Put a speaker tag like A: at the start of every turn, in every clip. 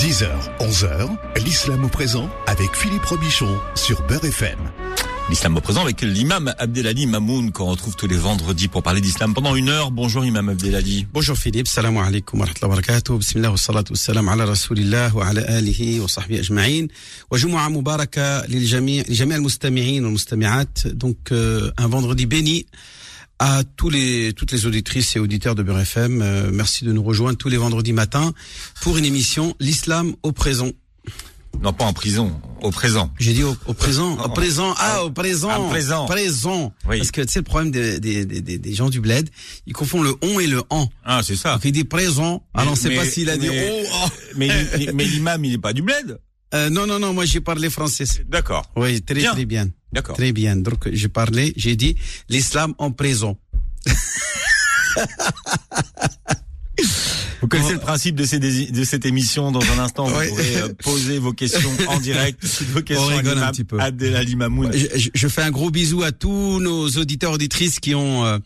A: 10h, 11h, l'islam au présent avec Philippe Robichon sur Beurre FM.
B: L'islam au présent avec l'imam Abdelali Mamoun qu'on retrouve tous les vendredis pour parler d'islam pendant une heure. Bonjour imam Abdelali.
C: Bonjour Philippe, salam alaikum wa rahmatullahi wa barakatuh. Bismillah wa salatu wa salam ala rasulillah wa ala alihi wa sahbihi ajma'in. Wa jumu'a mubaraka lil jami' al-mustami'in wa mustami'at. Donc euh, un vendredi béni à tous les toutes les auditrices et auditeurs de Beurre FM. Euh, merci de nous rejoindre tous les vendredis matins pour une émission l'islam au présent.
B: Non, pas en prison, au présent.
C: J'ai dit au, au présent, au présent, ah, au présent,
B: À présent.
C: présent.
B: Oui.
C: Parce que tu sais le problème des, des, des, gens du bled, ils confondent le on et le en.
B: Ah, c'est ça.
C: Donc il dit présent, alors on sait
B: Mais-
C: pas s'il a dit
B: mais-
C: oh, oh.
B: Mais, li- mais l'imam, il n'est pas du bled.
C: Euh, non, non, non, moi j'ai parlé français.
B: D'accord.
C: Oui, très
B: Bien.
C: très bien.
B: D'accord.
C: Très bien. Donc j'ai parlé, j'ai dit l'islam en présent.
B: Vous connaissez le principe de, ces, de cette émission. Dans un instant, vous
C: Ouais.
B: pourrez euh, poser vos questions en direct. Vos questions à
C: un petit peu. Je, je- je fais un gros bisou à tous nos auditeurs auditrices qui ont euh,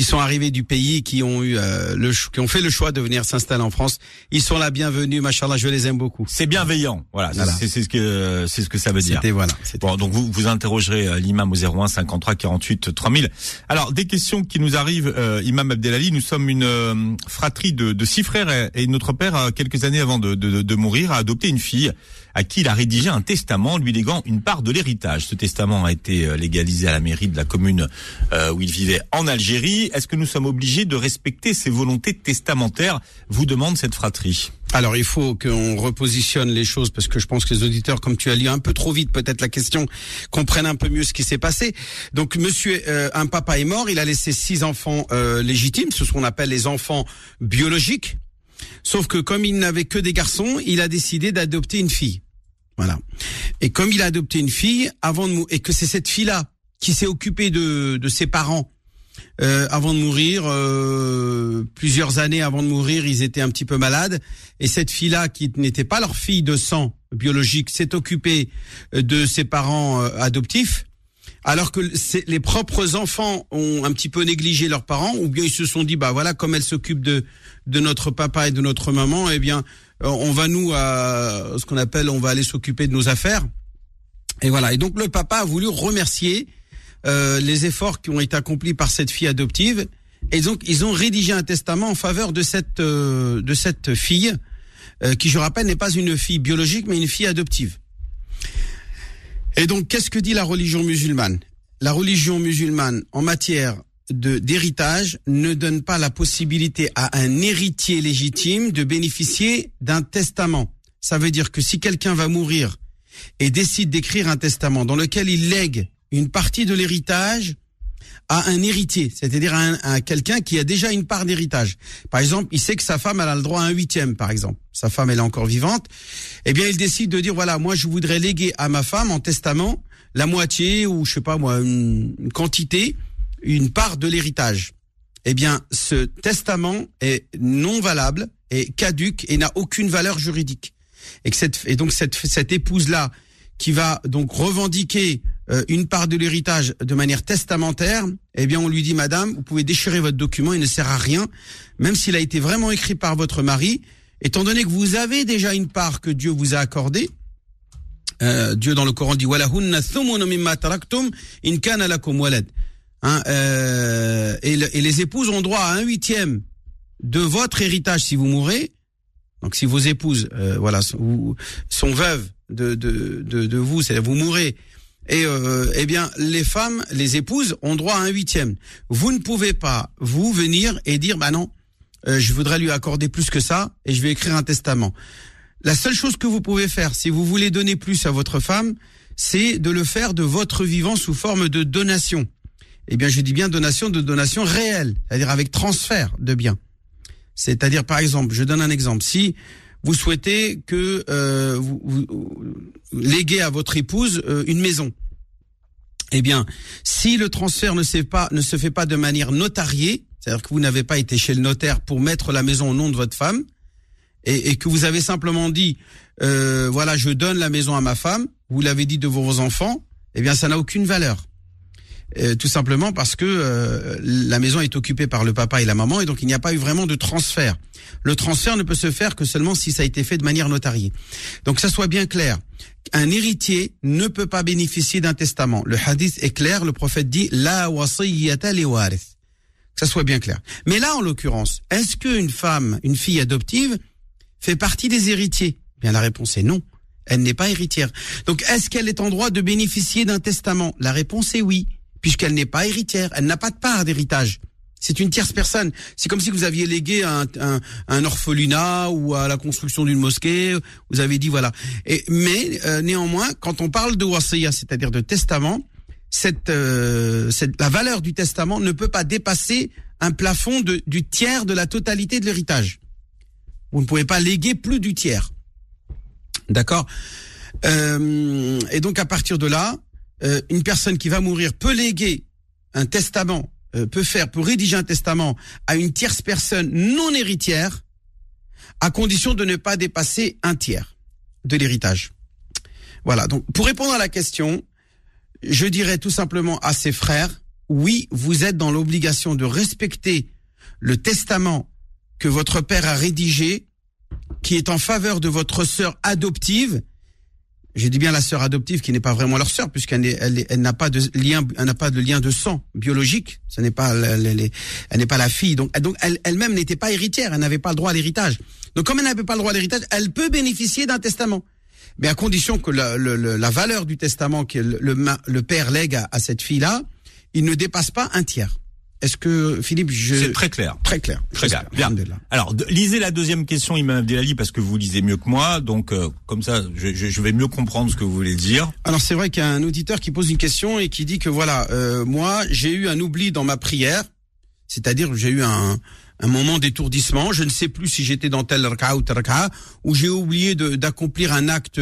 C: qui sont arrivés du pays, qui ont eu euh, le qui ont fait le choix de venir s'installer en France. Ils sont la bienvenue, machallah, je les aime beaucoup.
B: C'est bienveillant. Voilà.
C: Voilà.
B: C'est ce que c'est ce que ça veut dire.
C: C'était voilà.
B: Bon, donc vous vous interrogerez euh, l'imam au 01 53 48 3000. Alors des questions qui nous arrivent, euh, imam Abdelali. Nous sommes une euh, fratrie de, de six frères et, et notre père, quelques années avant de, de, de mourir, a adopté une fille à qui il a rédigé un testament lui léguant une part de l'héritage. Ce testament a été euh, légalisé à la mairie de la commune euh, où il vivait en Algérie. Est-ce que nous sommes obligés de respecter ces volontés testamentaires Vous demande cette fratrie.
C: Alors il faut qu'on repositionne les choses parce que je pense que les auditeurs, comme tu as lu un peu trop vite peut-être la question, comprennent un peu mieux ce qui s'est passé. Donc monsieur, euh, un papa est mort, il a laissé six enfants euh, légitimes, ce qu'on appelle les enfants biologiques. Sauf que comme il n'avait que des garçons, il a décidé d'adopter une fille. Voilà. Et comme il a adopté une fille avant de et que c'est cette fille-là qui s'est occupée de, de ses parents euh, avant de mourir, euh, plusieurs années avant de mourir, ils étaient un petit peu malades. Et cette fille-là, qui n'était pas leur fille de sang biologique, s'est occupée euh, de ses parents euh, adoptifs. Alors que les propres enfants ont un petit peu négligé leurs parents, ou bien ils se sont dit, bah voilà, comme elle s'occupe de de notre papa et de notre maman, eh bien, euh, on va nous, à ce qu'on appelle, on va aller s'occuper de nos affaires. Et voilà. Et donc le papa a voulu remercier euh, les efforts qui ont été accomplis par cette fille adoptive. Et donc ils ont rédigé un testament en faveur de cette euh, de cette fille, euh, qui je rappelle n'est pas une fille biologique mais une fille adoptive. Et donc qu'est-ce que dit la religion musulmane? La religion musulmane en matière d'héritage ne donne pas la possibilité à un héritier légitime de bénéficier d'un testament. Ça veut dire que si quelqu'un va mourir et décide d'écrire un testament dans lequel il lègue une partie de l'héritage à un héritier, c'est-à-dire à, un- à quelqu'un qui a déjà une part d'héritage. Par exemple, il sait que sa femme elle a le droit à un huitième, par exemple. Sa femme elle est encore vivante. Eh bien, il décide de dire voilà, moi je voudrais léguer à ma femme en testament la moitié ou je sais pas moi une quantité, une part de l'héritage. Eh bien, ce testament est non valable, est caduque et n'a aucune valeur juridique. Et, que cette, et donc cette, cette épouse-là, qui va donc revendiquer euh, une part de l'héritage de manière testamentaire, eh bien on lui dit Madame, vous pouvez déchirer votre document, il ne sert à rien, même s'il a été vraiment écrit par votre mari, étant donné que vous avez déjà une part que Dieu vous a accordée. euh, Dieu dans le Coran dit in kana lakum. Hein, euh, et, le- et les épouses ont droit à un huitième de votre héritage si vous mourrez. Donc si vos épouses, euh, voilà, sont, sont veuves de, vous, vous mourrez, et euh, eh bien les femmes, les épouses ont droit à un huitième. Vous ne pouvez pas vous venir et dire bah non, euh, je voudrais lui accorder plus que ça et je vais écrire un testament. La seule chose que vous pouvez faire, si vous voulez donner plus à votre femme, c'est de le faire de votre vivant sous forme de donation. Eh bien, je dis bien donation de donation réelle, c'est-à-dire avec transfert de biens. C'est-à-dire, par exemple, je donne un exemple. Si vous souhaitez que euh, vous, vous- léguez à votre épouse euh, une maison, eh bien, si le transfert ne se fait pas, ne se fait pas de manière notariée, c'est-à-dire que vous n'avez pas été chez le notaire pour mettre la maison au nom de votre femme, et, et que vous avez simplement dit, euh, voilà, je donne la maison à ma femme, vous l'avez dit devant vos enfants, eh bien, ça n'a aucune valeur. Euh, tout simplement parce que euh, la maison est occupée par le papa et la maman et donc il n'y a pas eu vraiment de transfert. Le transfert ne peut se faire que seulement si ça a été fait de manière notariée. Donc ça soit bien clair. Un héritier ne peut pas bénéficier d'un testament. Le hadith est clair, le prophète dit la wasiyyata li warith. Que ça soit bien clair. Mais là en l'occurrence, est-ce qu'une femme, une fille adoptive fait partie des héritiers? Bien la réponse est non. Elle n'est pas héritière. Donc est-ce qu'elle est en droit de bénéficier d'un testament? La réponse est oui, puisqu'elle n'est pas héritière. Elle n'a pas de part d'héritage. C'est une tierce personne. C'est comme si vous aviez légué un, un, un, orphelinat ou à la construction d'une mosquée. Vous avez dit voilà. Et, mais euh, néanmoins, quand on parle de wasiya, c'est-à-dire de testament, cette, euh, cette, la valeur du testament ne peut pas dépasser un plafond de, du tiers de la totalité de l'héritage. Vous ne pouvez pas léguer plus du tiers. D'accord? Euh, Et donc à partir de là, euh, une personne qui va mourir peut léguer un testament, euh, peut faire, peut rédiger un testament à une tierce personne non héritière, à condition de ne pas dépasser un tiers de l'héritage. Voilà. Donc pour répondre à la question, je dirais tout simplement à ses frères, oui, vous êtes dans l'obligation de respecter le testament que votre père a rédigé qui est en faveur de votre sœur adoptive. J'ai dit bien la sœur adoptive qui n'est pas vraiment leur sœur puisqu'elle elle, elle n'a pas de lien, elle n'a pas de lien de sang biologique. Ce n'est pas, elle, elle n'est pas la fille. Donc, donc elle, elle-même n'était pas héritière. Elle n'avait pas le droit à l'héritage. Donc, comme elle n'avait pas le droit à l'héritage, elle peut bénéficier d'un testament, mais à condition que la, la valeur du testament que le, le, père lègue à, à cette fille-là, il ne dépasse pas un tiers. Est-ce que Philippe, je
B: c'est très clair,
C: très clair,
B: très clair. Bien. Alors lisez la deuxième question, Imam Abdelali, parce que vous lisez mieux que moi, donc euh, comme ça, je, je, vais mieux comprendre ce que vous voulez dire.
C: Alors c'est vrai qu'il y a un auditeur qui pose une question et qui dit que voilà, euh, moi j'ai eu un oubli dans ma prière, c'est-à-dire j'ai eu un un moment d'étourdissement. Je ne sais plus si j'étais dans tel raka ou tel raka, ou j'ai oublié d'accomplir un acte,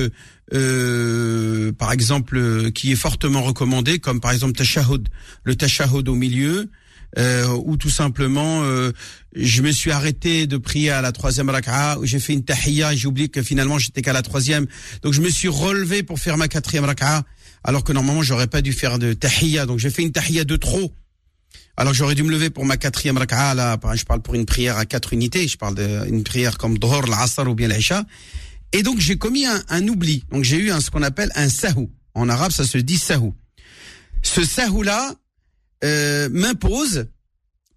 C: euh, par exemple, qui est fortement recommandé, comme par exemple tashahud, le tashahud au milieu, euh, ou tout simplement euh, je me suis arrêté de prier à la troisième raka'a, j'ai fait une tahiyya, j'ai oublié que finalement j'étais qu'à la troisième, donc je me suis relevé pour faire ma quatrième raka'a, alors que normalement j'aurais pas dû faire de tahiyya, donc j'ai fait une tahiyya de trop. Alors j'aurais dû me lever pour ma quatrième raka'a, là, je parle pour une prière à quatre unités, je parle d'une prière comme Dhor, l'Asr ou bien l'Aisha. Et donc j'ai commis un, un, oubli, donc j'ai eu un, ce qu'on appelle un sahou. En arabe ça se dit sahou. Ce sahou là, euh, m'impose,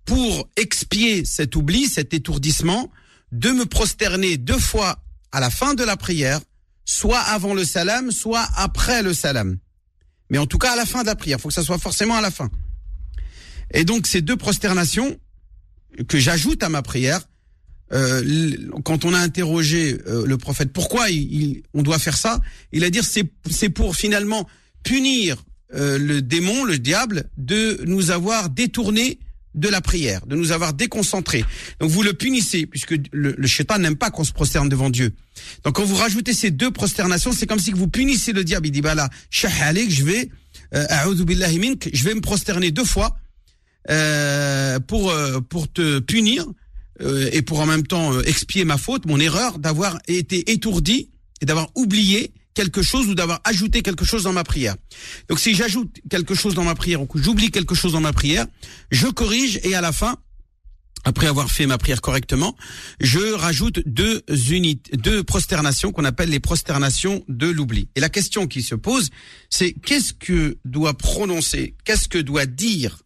C: pour expier cet oubli, cet étourdissement, de me prosterner deux fois à la fin de la prière, soit avant le salam, soit après le salam. Mais en tout cas à la fin de la prière, il faut que ça soit forcément à la fin. Et donc ces deux prosternations que j'ajoute à ma prière, euh, quand on a interrogé euh, le prophète pourquoi il, on doit faire ça, il a dit c'est pour finalement punir euh, le démon, le diable, de nous avoir détourné de la prière, de nous avoir déconcentrés. Donc vous le punissez, puisque le, le n'aime pas qu'on se prosterne devant Dieu. Donc quand vous rajoutez ces deux prosternations, c'est comme si vous punissez le diable. Il dit, bah là, je vais, euh, je vais me prosterner deux fois euh, pour, euh, pour te punir et pour en même temps expier ma faute, mon erreur d'avoir été étourdi et d'avoir oublié quelque chose ou d'avoir ajouté quelque chose dans ma prière. Donc si j'ajoute quelque chose dans ma prière ou que j'oublie quelque chose dans ma prière, je corrige et à la fin, après avoir fait ma prière correctement, je rajoute deux unités, deux prosternations qu'on appelle les prosternations de l'oubli. Et la question qui se pose, c'est qu'est-ce que doit prononcer, qu'est-ce que doit dire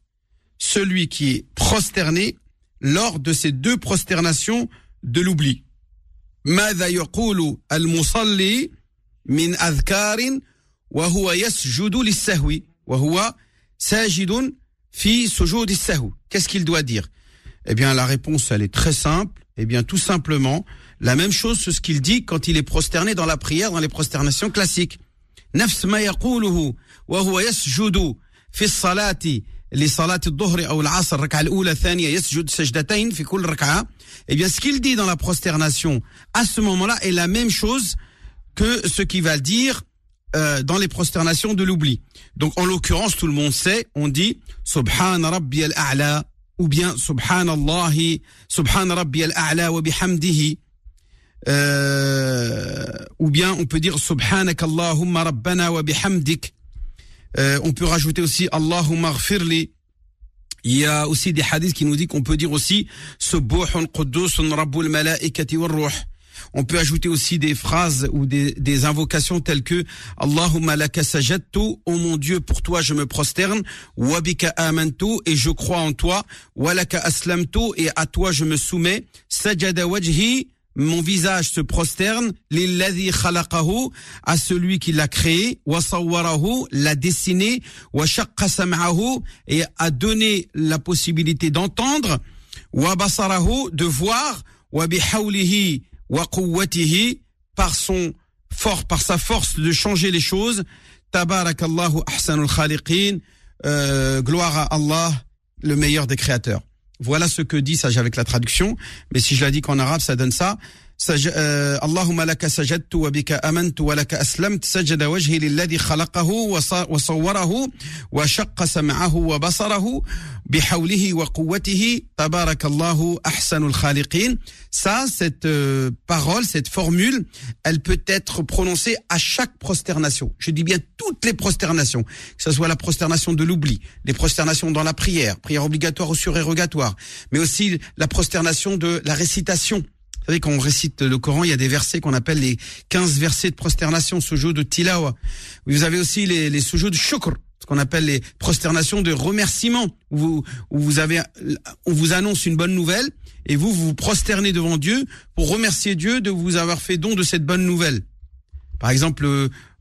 C: celui qui est prosterné lors de ces deux prosternations de l'oubli? من أذكار وهو يسجد للسهو وهو ساجد في سجود السهو qu'est-ce qu'il doit dire eh bien la réponse elle est très simple eh bien tout simplement la même chose ce qu'il dit quand il est prosterné dans la prière dans les prosternations classiques نفس ما يقوله وهو يسجد في الصلاة لصلاة الظهر أو العصر الركعة الأولى الثانية يسجد سجدتين في كل ركعة eh bien ce qu'il dit dans la prosternation à ce moment-là est la même chose que ce qui va dire euh, dans les prosternations de l'oubli. Donc en l'occurrence, tout le monde sait, on dit Subhan Rabbi al-A'la ou bien Subhanallah, Subhan Rabbi al-A'la wa bihamdihi. Euh, ou bien on peut dire Subhanak Allahumma Rabbana wa bihamdik. Euh, on peut rajouter aussi Allahumma ghfirli. Il y a aussi des hadiths qui nous disent qu'on peut dire aussi Subuhun Quddusun Rabbul Malaikati wa Ruh. On peut ajouter aussi des phrases ou des, des invocations telles que Allahumma laka sajadtu, oh mon Dieu, pour toi je me prosterne, wabika amantu, et je crois en toi, walaka aslamtu, et à toi je me soumets, sajada wajhi, mon visage se prosterne, lilladhi khalaqahu, à celui qui l'a créé, wa sawwarahu, l'a dessiné, wa shaqqa sam'ahu, et a donné la possibilité d'entendre, wa basarahu, de voir, wa bihawlihi, quwwatihi, par son fort, par sa force de changer les choses, tabarakallahu ahsanul khaliqin, euh, gloire à Allah, le meilleur des créateurs. Voilà ce que dit ça avec la traduction, mais si je la dis qu'en arabe, ça donne ça. سج... آه... اللهم لك سجدت وبك امنت ولك اسلمت سجد وجهي للذي خلقه وص... وصوره وشق سمعه وبصره بحوله وقوته تبارك الله احسن الخالقين ça cette euh, parole cette formule elle peut être prononcée à chaque prosternation je dis bien toutes les prosternations que ce soit la prosternation de l'oubli les prosternations dans la prière prière obligatoire ou surérogatoire mais aussi la prosternation de la récitation vous savez, quand on récite le Coran, il y a des versets qu'on appelle les 15 versets de prosternation, sujo de tilawa. Vous avez aussi les, les de shukr, ce qu'on appelle les prosternations de remerciement, où vous, où vous avez, on vous annonce une bonne nouvelle, et vous, vous vous prosternez devant Dieu pour remercier Dieu de vous avoir fait don de cette bonne nouvelle. Par exemple,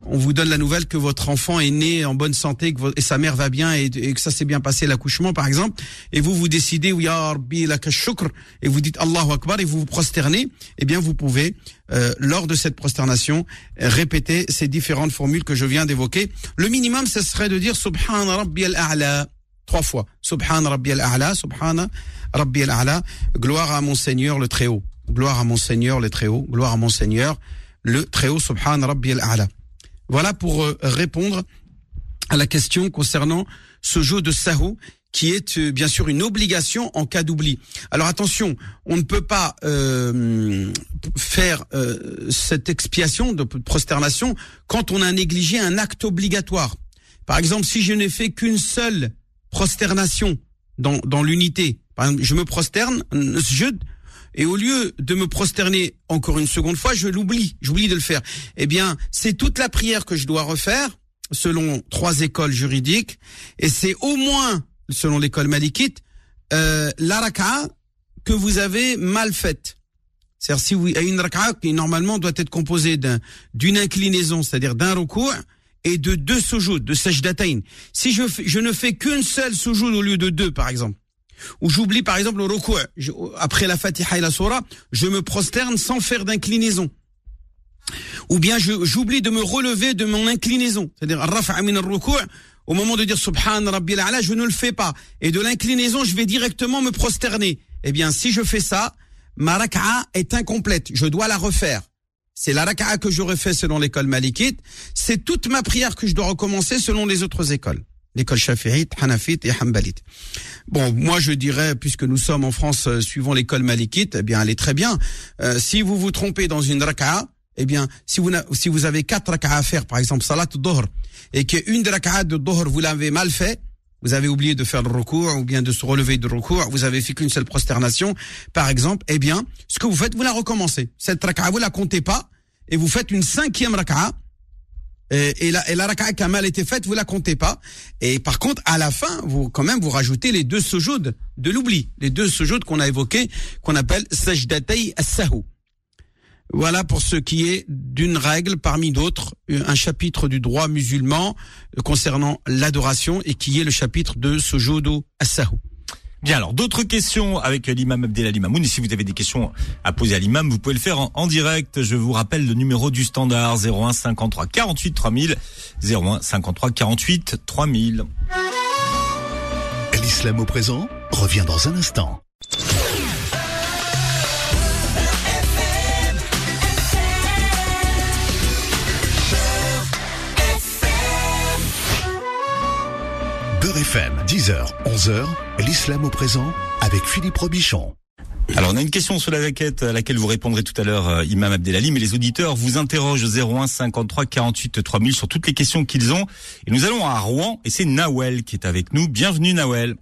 C: on vous donne la nouvelle que votre enfant est né en bonne santé que et sa mère va bien et, et que ça s'est bien passé l'accouchement par exemple. Et vous vous décidez ya rabbi shukr et vous dites Allahu akbar et vous vous prosternez eh bien vous pouvez euh, lors de cette prosternation répéter ces différentes formules que je viens d'évoquer. Le minimum ce serait de dire subhan rabbi al-a'la trois fois. Subhan rabbi al-a'la subhan rabbi al-a'la gloire à mon Seigneur le très haut gloire à mon Seigneur le très haut gloire à mon Seigneur le très haut subhan rabbi al-a'la voilà pour euh, répondre à la question concernant ce jeu de Sahou qui est euh, bien sûr une obligation en cas d'oubli. Alors attention, on ne peut pas euh, faire cette expiation de prosternation quand on a négligé un acte obligatoire. Par exemple, si je n'ai fait qu'une seule prosternation dans, dans l'unité, par exemple, je me prosterne, je et au lieu de me prosterner encore une seconde fois, je l'oublie, j'oublie de le faire. Eh bien, c'est toute la prière que je dois refaire selon trois écoles juridiques, et c'est au moins, selon l'école malikite, euh, que vous avez mal faite. C'est-à-dire si vous, une raka'a qui normalement doit être composée d'un, d'une inclinaison, c'est-à-dire d'un recours, et de deux sujouds, de sajdatain. Si je, je ne fais qu'une seule sujoud au lieu de deux, par exemple, ou j'oublie par exemple le recours, après la Fatiha et la Surah, je me prosterne sans faire d'inclinaison. Ou bien j'oublie de me relever de mon inclinaison, c'est-à-dire au moment de dire subhan rabbil ala, je ne le fais pas et de l'inclinaison, je vais directement me prosterner. Eh bien, si je fais ça, ma raka'a est incomplète, je dois la refaire. C'est la raka'a que j'aurais fait selon l'école malikite, c'est toute ma prière que je dois recommencer selon les autres écoles l'école hanafite et hanbalite. Bon, moi je dirais, puisque nous sommes en France euh, suivant l'école malikite, eh bien elle est très bien. Euh, si vous vous trompez dans une raka'a, eh bien si vous si vous avez quatre raka'a à faire, par exemple salat dohr, et qu'une raka'a de dohr vous l'avez mal fait, vous avez oublié de faire le recours ou bien de se relever de recours, vous avez fait qu'une seule prosternation, par exemple, eh bien ce que vous faites, vous la recommencez. Cette raka'a vous la comptez pas et vous faites une cinquième raka'a et, la, et la raka'a mal été faite, vous la comptez pas. Et par contre, à la fin, vous quand même vous rajoutez les deux sujouds de l'oubli, les deux sujouds qu'on a évoqués, qu'on appelle sajdatay as-sahu. Voilà pour ce qui est d'une règle parmi d'autres, un chapitre du droit musulman concernant l'adoration et qui est le chapitre de sujudu as-sahu.
B: Bien, alors d'autres questions avec l'imam Abdelali Mamoun. Et si vous avez des questions à poser à l'imam, vous pouvez le faire en, direct. Je vous rappelle le numéro du standard 01 53 48 3000. 01 53 48 3000.
A: L'islam au présent revient dans un instant. Beurre FM, 10h, 11h, l'islam au présent avec Philippe Robichon.
B: Alors on a une question sur la jaquette à laquelle vous répondrez tout à l'heure, euh, Imam Abdelali, mais les auditeurs vous interrogent au 01 53 48 3000 sur toutes les questions qu'ils ont. Et nous allons à Rouen et c'est Nawel qui est avec nous. Bienvenue Nawel.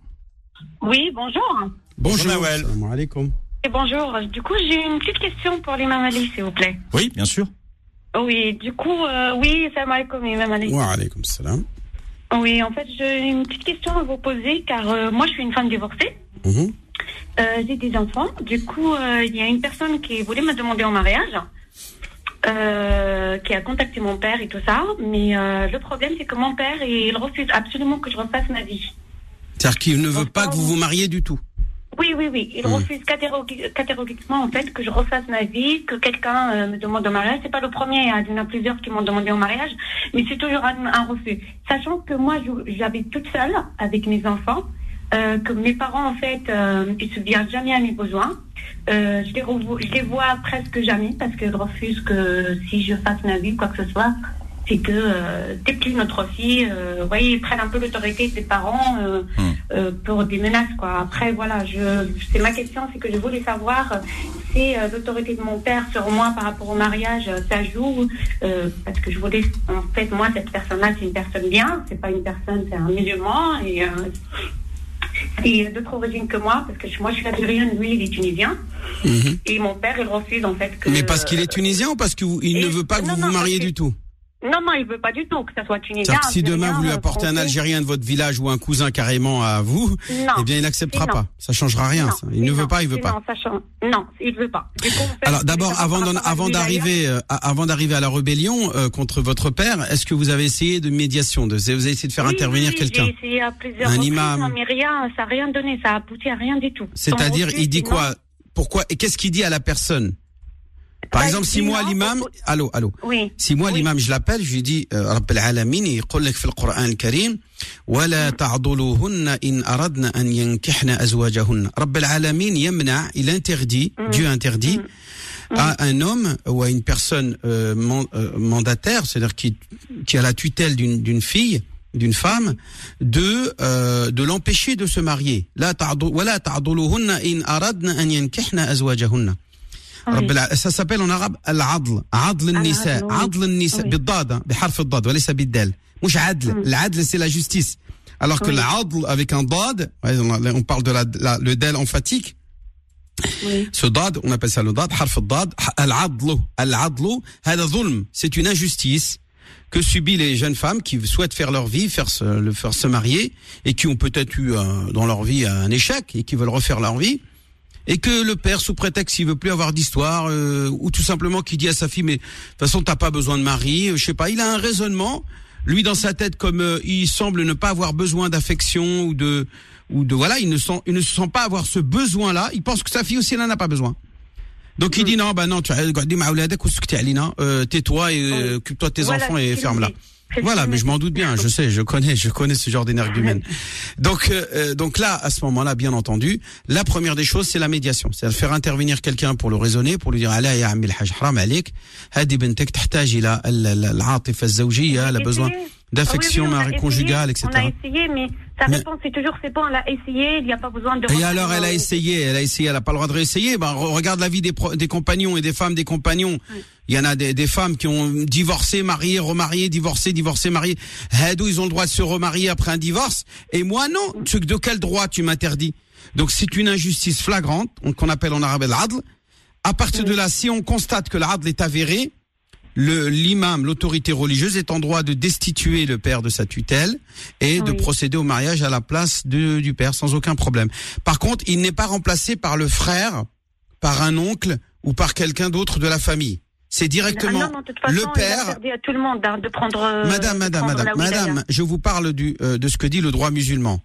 D: Oui, bonjour.
B: Bonjour, Nawel.
C: Salam alaikum.
D: Et bonjour. Du coup, j'ai une petite question pour l'imam Ali, s'il vous plaît.
B: Oui, bien sûr.
D: Oui, du coup, euh, oui, salam alaikum, imam Ali.
C: Wa alaikum salam.
D: Oui, en fait, j'ai une petite question à vous poser, car euh, moi, je suis une femme divorcée.
C: Mhm.
D: Euh, j'ai des enfants. Du coup, euh, il y a une personne qui voulait me demander en mariage, euh, qui a contacté mon père et tout ça. Mais euh, le problème, c'est que mon père, il refuse absolument que je refasse ma vie.
C: C'est-à-dire qu'il ne veut pas que vous vous mariez du tout.
D: Oui, oui, oui. Il
C: Hmm.
D: refuse catégori- catégoriquement, en fait, que je refasse ma vie, que quelqu'un euh, me demande en mariage. C'est pas le premier, hein. il y en a plusieurs qui m'ont demandé en mariage, mais c'est toujours un, un refus. Sachant que moi, j'habite toute seule avec mes enfants, euh, que mes parents, en fait, euh, ils subviennent jamais à mes besoins. Euh, je, les je les vois presque jamais parce qu'ils refusent que si je fasse ma vie, quoi que ce soit, c'est que euh, t'es plus notre fille. Euh, vous voyez, ils prennent un peu l'autorité des parents euh,
B: Hmm.
D: euh, pour des menaces, quoi. Après, voilà, je, c'est ma question, c'est que je voulais savoir si euh, l'autorité de mon père sur moi par rapport au mariage, euh, ça joue, euh, parce que je voulais, en fait, moi, cette personne-là, c'est une personne bien, c'est pas une personne, c'est un musulman et euh, et d'autres origines que moi, parce que moi, je suis algérienne, lui, il est tunisien,
C: Mhm.
D: et mon père, il refuse en fait que.
C: Mais parce qu'il est tunisien ou parce qu'il ne veut pas que
D: non,
C: vous
D: non,
C: vous mariez
D: que-
C: du tout?
D: Non, non, il veut pas du tout que ça soit tunisien.
C: Si demain vous lui
D: euh,
C: apportez un. Algérien de votre village ou un cousin carrément à vous,
D: Non.
C: eh bien il n'acceptera pas. Ça changera rien.
D: Non,
C: ça. Il ne
D: non,
C: veut pas, il veut pas.
D: Non, ça change- non, il veut pas. Du coup,
C: Alors d'abord, avant avant d'arriver, euh, à- avant d'arriver à la rébellion euh, contre votre père, est-ce que vous avez essayé de médiation, de, vous avez essayé de faire
D: Oui,
C: intervenir
D: oui,
C: quelqu'un
D: J'ai essayé à plusieurs
C: Un
D: reprises,
C: imam.
D: non, mais rien, ça n'a rien donné, ça a abouti à rien du tout.
C: C'est-à-dire, il dit quoi Pourquoi Et qu'est-ce qu'il dit à la personne Par
D: Bah,
C: exemple,
D: il
C: si
D: dit
C: moi
D: non,
C: l'imam,
D: faut-
C: allô, allô.
D: non Oui.
C: Si moi
D: Oui.
C: l'imam je l'appelle, je lui dis euh, رب العالمين يقول لك في القرآن الكريم ولا تعضلوهن إن أردنا أن ينكحن أزواجهن رب العالمين يمنع il interdit Dieu interdit à un homme ou à une personne euh, man- euh, mandataire, c'est-à-dire qui qui a la tutelle d'une d'une fille d'une femme de euh, de l'empêcher de se marier لا تعضل ولا تعضلوهن إن أردنا أن ينكحن أزواجهن
D: Oui.
C: رب الع... ça s'appelle en arabe العضل عضل النساء
D: oui.
C: عضل النساء
D: Oui.
C: بالضاد بحرف الضاد وليس بالدال مش عدل العدل c'est la justice alors que
D: Oui.
C: العضل avec un ضاد ouais, on on parle de la, la- le del emphatique
D: Oui.
C: ce ضاد on appelle ça le ضاد حرف الضاد ح- العضل العضل هذا ظلم c'est une injustice que subissent les jeunes femmes qui souhaitent faire leur vie, faire se, le faire se marier et qui ont peut-être eu euh, dans leur vie un échec et qui veulent refaire leur vie et que le père, sous prétexte qu'il veut plus avoir d'histoire, euh, ou tout simplement qu'il dit à sa fille, mais de toute façon, t'as pas besoin de mari, euh, je sais pas, il a un raisonnement, lui dans sa tête, comme euh, il semble ne pas avoir besoin d'affection ou de, ou de voilà, il ne sent, il ne se sent pas avoir ce besoin-là. Il pense que sa fille aussi n'en a pas besoin. Donc il dit non, bah non, tu as dit euh, tais-toi et euh, occupe-toi de tes enfants et ferme-la. Voilà, mais je m'en doute bien, je sais, je connais, je connais ce genre d'énergumène. Donc, euh, euh, donc là, à ce moment-là, bien entendu, la première des choses, c'est la médiation. C'est de faire intervenir quelqu'un pour le raisonner, pour lui dire, allez, besoin d'affection
D: Ah oui, oui, on a
C: mari- conjugale,
D: essayé,
C: etc.
D: On a essayé, mais sa
C: Mais-
D: réponse c'est toujours c'est bon, on l'a essayé, il n'y a pas besoin de.
C: Et alors, elle a essayé, elle a essayé, elle a pas le droit de réessayer. Ben, re- regarde la vie des, pro- des compagnons et des femmes des compagnons. Il y en a des, des femmes qui ont divorcé, marié, remarié, divorcé, divorcé, marié. Hadou, ils ont le droit de se remarier après un divorce? Et moi, non. Tu- De quel droit tu m'interdis? Donc, c'est une injustice flagrante, on- qu'on appelle en arabe l'adl. À partir de là, si on constate que l'adl est avéré, l'imam, l'autorité religieuse est en droit de destituer le père de sa tutelle et de
D: Oui.
C: procéder au mariage à la place de, du père sans aucun problème. Par contre, il n'est pas remplacé par le frère, par un oncle ou par quelqu'un d'autre de la famille. C'est
D: Ah
C: directement
D: non, non, de toute façon,
C: le
D: il a
C: père.
D: interdit à tout le monde hein, de prendre. euh,
C: Madame,
D: de
C: madame,
D: prendre
C: madame,
D: la wilaya.
C: madame, je vous parle du, euh, de ce que dit le droit musulman.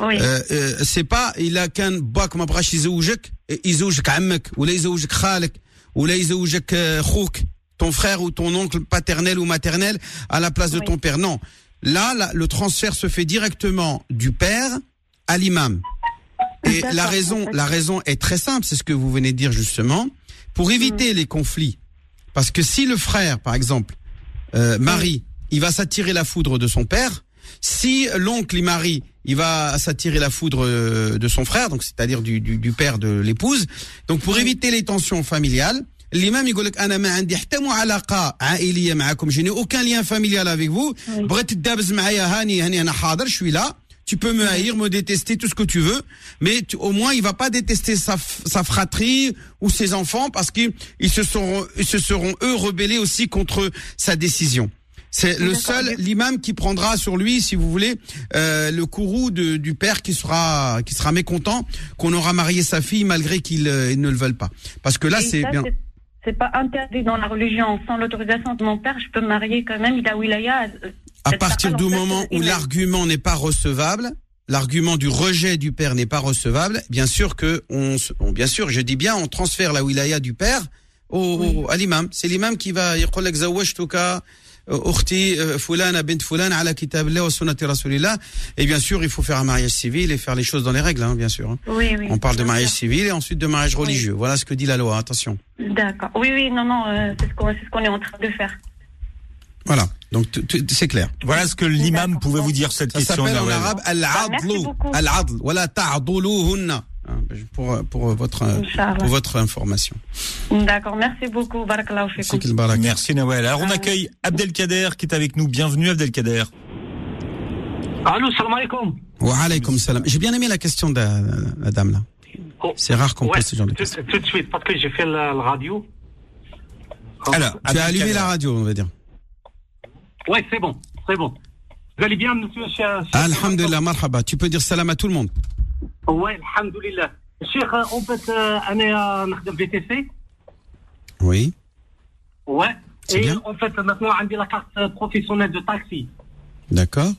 D: Oui.
C: Euh, euh, c'est pas il a كان باك ما بغاش يزوجك يزوجك عمك ولا يزوجك خالك ولا يزوجك euh, خوك ton frère ou ton oncle paternel ou maternel à la place de ton père. Non. Là, là le transfert se fait directement du père à l'imam. Et la raison la raison est très simple c'est ce que vous venez de dire justement. Pour éviter
D: Mm.
C: les conflits parce que si le frère par exemple euh, Marie il va s'attirer la foudre de son père Si l'oncle, il marie, il va s'attirer la foudre euh, de son frère, donc c'est-à-dire du, du, du père de l'épouse. Donc pour éviter les tensions familiales, l'imam يقول لك انا ما عندي حتى علاقه عائليه معكم je n'ai aucun lien familial avec vous بغيت تدابز معايا هاني هاني انا حاضر je suis là tu peux me haïr, me détester, tout ce que tu veux, mais tu- au moins il va pas détester sa, f- sa fratrie ou ses enfants parce qu'ils ils se seront, ils se seront eux rebellés aussi contre sa décision. C'est le
D: D'accord.
C: seul l'imam qui prendra sur lui, si vous voulez, euh, le courroux de- du père qui sera qui sera mécontent qu'on aura marié sa fille malgré qu'ils euh, ils ne le veulent pas. Parce que là
D: Et
C: c'est
D: ça,
C: bien.
D: c'est- pas interdit dans la religion. Sans l'autorisation de mon père, je peux me marier quand même. Il a wilaya.
C: À partir du moment où l'argument n'est pas recevable, l'argument du rejet du père n'est pas recevable, bien sûr que on, bien sûr, je dis bien, on transfère la wilaya du père au, au- à l'imam. C'est l'imam qui va et bien sûr, il faut faire un mariage civil et faire les choses dans les règles, hein, bien sûr. Hein.
D: Oui, oui,
C: On parle de mariage civil et ensuite de mariage religieux. Voilà ce que dit la loi, attention.
D: D'accord. Oui, oui, non, non, euh, c'est ce qu'on est en train de faire.
C: Voilà, donc c'est clair.
B: Voilà ce que l'imam pouvait vous dire cette question.
C: Ça s'appelle en arabe al-adlu.
D: Bah,
C: al-adlu. Voilà, ta'aduluhunna. Pour, pour votre, pour votre information.
D: D'accord. Merci beaucoup.
B: Merci Nawel. Alors on accueille Abdelkader qui est avec nous. Bienvenue Abdelkader.
E: Allô, salam alaikum.
C: Wa alaykum salam. J'ai bien aimé la question de la, la dame là.
E: Oh,
C: C'est rare qu'on
E: ouais,
C: pose ce genre de
E: tout,
C: questions.
E: tout de suite, parce que j'ai fait la, la radio.
B: Alors,
C: Tu as allumé la radio, on va dire.
E: Ouais, c'est bon, c'est bon. Vous allez bien, monsieur
C: Alhamdulillah, marhaba. Tu peux dire salam à tout le monde.
E: Ouais, alhamdulillah. Cheikh, en fait, euh, أنا نخدم VTC.
C: Oui.
E: Ouais.
C: C'est
E: Et
C: bien.
E: en fait, maintenant, j'ai la carte euh, professionnelle de taxi.
C: D'accord.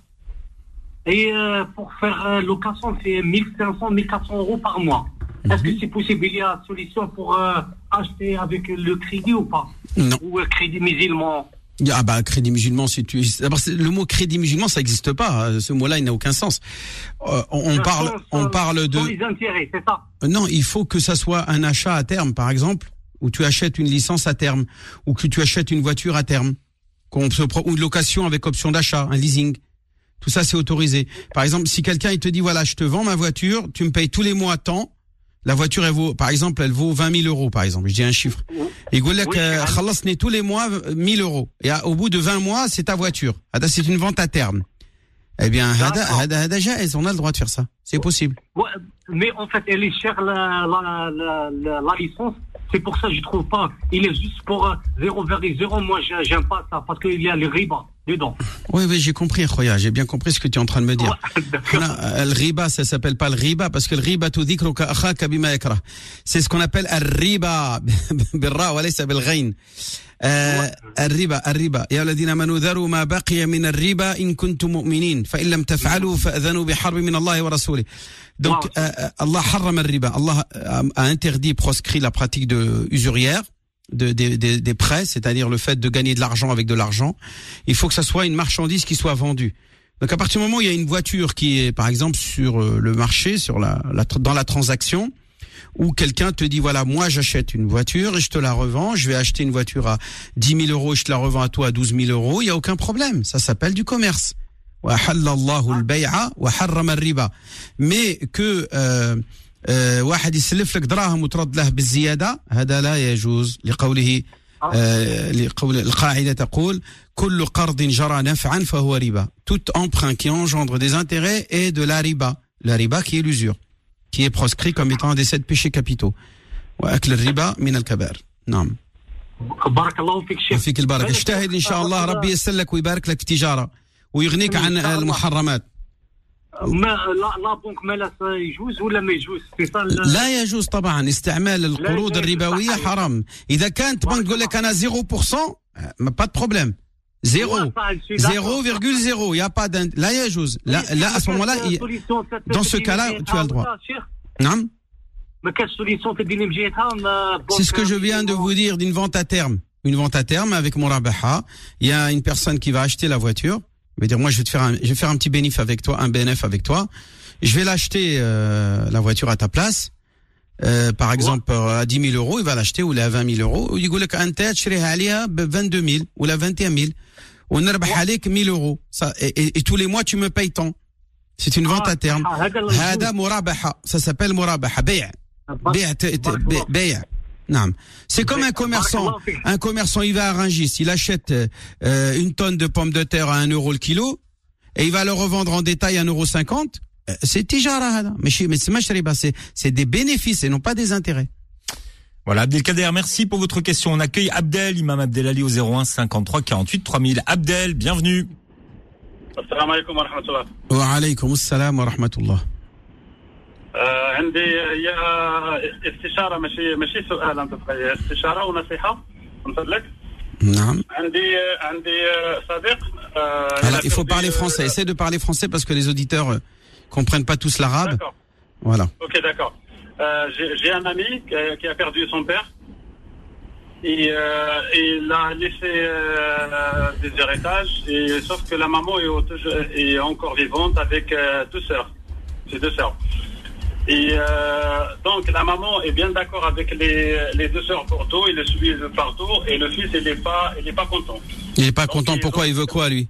E: Et euh, pour faire euh, location, c'est 1500, 1400 euros par mois. Est-ce que c'est possible Il y a solution pour euh, acheter avec le crédit ou pas
C: Non.
E: Ou euh, crédit musulman
C: Ah bah crédit musulman, si tu. D'abord, le mot crédit musulman, ça n'existe pas. Euh, Ce mot-là, il n'a aucun sens. Euh, on, on parle, on parle de.
E: les intérêts, c'est ça?
C: Non, il faut que ça soit un achat à terme, par exemple, où tu achètes une licence à terme, ou que tu achètes une voiture à terme, qu'on se ou une location avec option d'achat, un leasing. Tout ça, c'est autorisé. Par exemple, si quelqu'un il te dit voilà, je te vends ma voiture, tu me payes tous les mois tant la voiture, elle vaut, par exemple, elle vaut 20 000 euros, par exemple. Je dis un chiffre. Et
E: oui,
C: euh, tous les mois 1000 euros. Et au bout de 20 mois, c'est ta voiture. C'est une vente à terme. Eh bien, déjà, on a le droit de faire ça. C'est possible.
E: mais en fait, elle est chère, la, la, la, la licence. C'est pour ça que je trouve pas. Il est juste pour 0 vers les 0. Moi, j'aime pas ça parce qu'il y a les riba dedans.
C: Oui, oui, j'ai compris, Khoya. J'ai bien compris ce que tu es en train de me dire. Euh, le riba, ça s'appelle pas le riba parce que le riba tout dit C'est ce qu'on appelle le riba. آه الربا الربا يا الذين امنوا ذروا ما بقي من الربا ان كنتم مؤمنين فان لم تفعلوا فاذنوا بحرب من الله ورسوله. Donc
E: Wow.
C: euh, euh, Allah harram al-riba. Allah a, a interdit proscrit la pratique de usurière de, des, des, des prêts, c'est-à-dire le fait de gagner de l'argent avec de l'argent. Il faut que ça soit une marchandise qui soit vendue. Donc à partir du moment où il y a une voiture qui est par exemple sur euh, le marché, sur la, la tr- dans la transaction, où quelqu'un te dit voilà moi j'achète une voiture et je te la revends, je vais acheter une voiture à 10 000 euros et je te la revends à toi à 12 000 euros, il y a aucun problème. Ça s'appelle du commerce. وأحل الله البيع وحرم الربا. Mais que euh, آه، واحد يسلف لك دراهم وترد له بالزيادة هذا لا يجوز لقوله آه، لقول القاعدة تقول كل قرض جرى نفعا فهو ربا tout emprunt qui engendre des intérêts est de la riba la riba qui est l'usure Qui est proscrit comme étant un des sept péchés capitaux. وأكل الربا من الكبائر نعم
E: بارك الله فيك شيخ
C: وفيك البركة اجتهد إن شاء الله ربي ييسر لك ويبارك لك في تجارة ويغنيك عن. المحرمات
E: ما لا لا بنك مالا يجوز ولا ما يجوز
C: لا يجوز طبعا استعمال القروض. الربوية حرام إذا كانت بنك يقول لك أنا 0% ما pas de
E: Zéro.
C: 0,0. Il n'y a pas d'un. Là, il y
E: a chose.
C: Là, là à ce moment-là, il... dans ce cas-là, tu as le droit.
E: Non
C: C'est ce que je viens de vous dire d'une vente à terme. Une vente à terme avec mon rabaha. Il y a une personne qui va acheter la voiture. Il va dire Moi, je vais, te faire un, je vais faire un petit bénéfice avec toi, un bénéfice avec toi. Je vais l'acheter, euh, la voiture à ta place. Euh, par exemple, euh, à 10 000 euros, il va l'acheter ou à 20 000 euros. Il dit, 22 000 ou à 21 000. ونربح عليك 1000 euros. Ça, et, et, et tous les mois, tu me payes tant. C'est une vente
E: Ah,
C: à terme.
E: ah, هذا الوجود.
C: هذا مرابحة. Ça s'appelle مرابحة. بيع.
E: بارك-
C: بيع ت- ت-
E: بارك
C: بيع-
E: الله.
C: بيع. نعم. C'est comme un
E: بارك
C: commerçant.
E: الله فيك.
C: Un commerçant, il va à Rungis, il achète euh, une tonne de pommes de terre à 1 euro le kilo et il va le revendre en détail à 1 euro 50. Euh, C'est tijara هذا. ماشي mais c'est مش ربا, c'est c'est des bénéfices et non pas des intérêts.
B: Voilà, Abdelkader, merci pour votre question. On accueille Abdel, Imam Abdelali au 01 53 48 3000. Abdel, bienvenue.
F: السلام عليكم ورحمة الله
C: وعليكم السلام ورحمة الله.
F: آه عندي هي استشارة ماشي ماشي سؤال أنت هي استشارة ونصيحة من فضلك
C: نعم.
F: عندي عندي صديق آه
C: Alors,
F: il a
C: il faut
F: perdu,
C: parler
F: euh,
C: français. Essaie de parler français parce que les auditeurs euh, comprennent pas tous l'arabe.
F: D'accord,
C: Voilà.
F: ok d'accord. Euh, J'ai un ami qui a, qui a perdu son père. Et euh, il a laissé euh, des héritages, et, sauf que la maman est, est encore vivante avec deux sœurs, ses deux sœurs. Et donc la maman est bien d'accord avec les, les deux sœurs pour tout, il le suit de partout, et le fils il n'est pas, il est pas content.
C: Il est pas
F: Donc,
C: content.
F: ils
C: Pourquoi il veut quoi lui?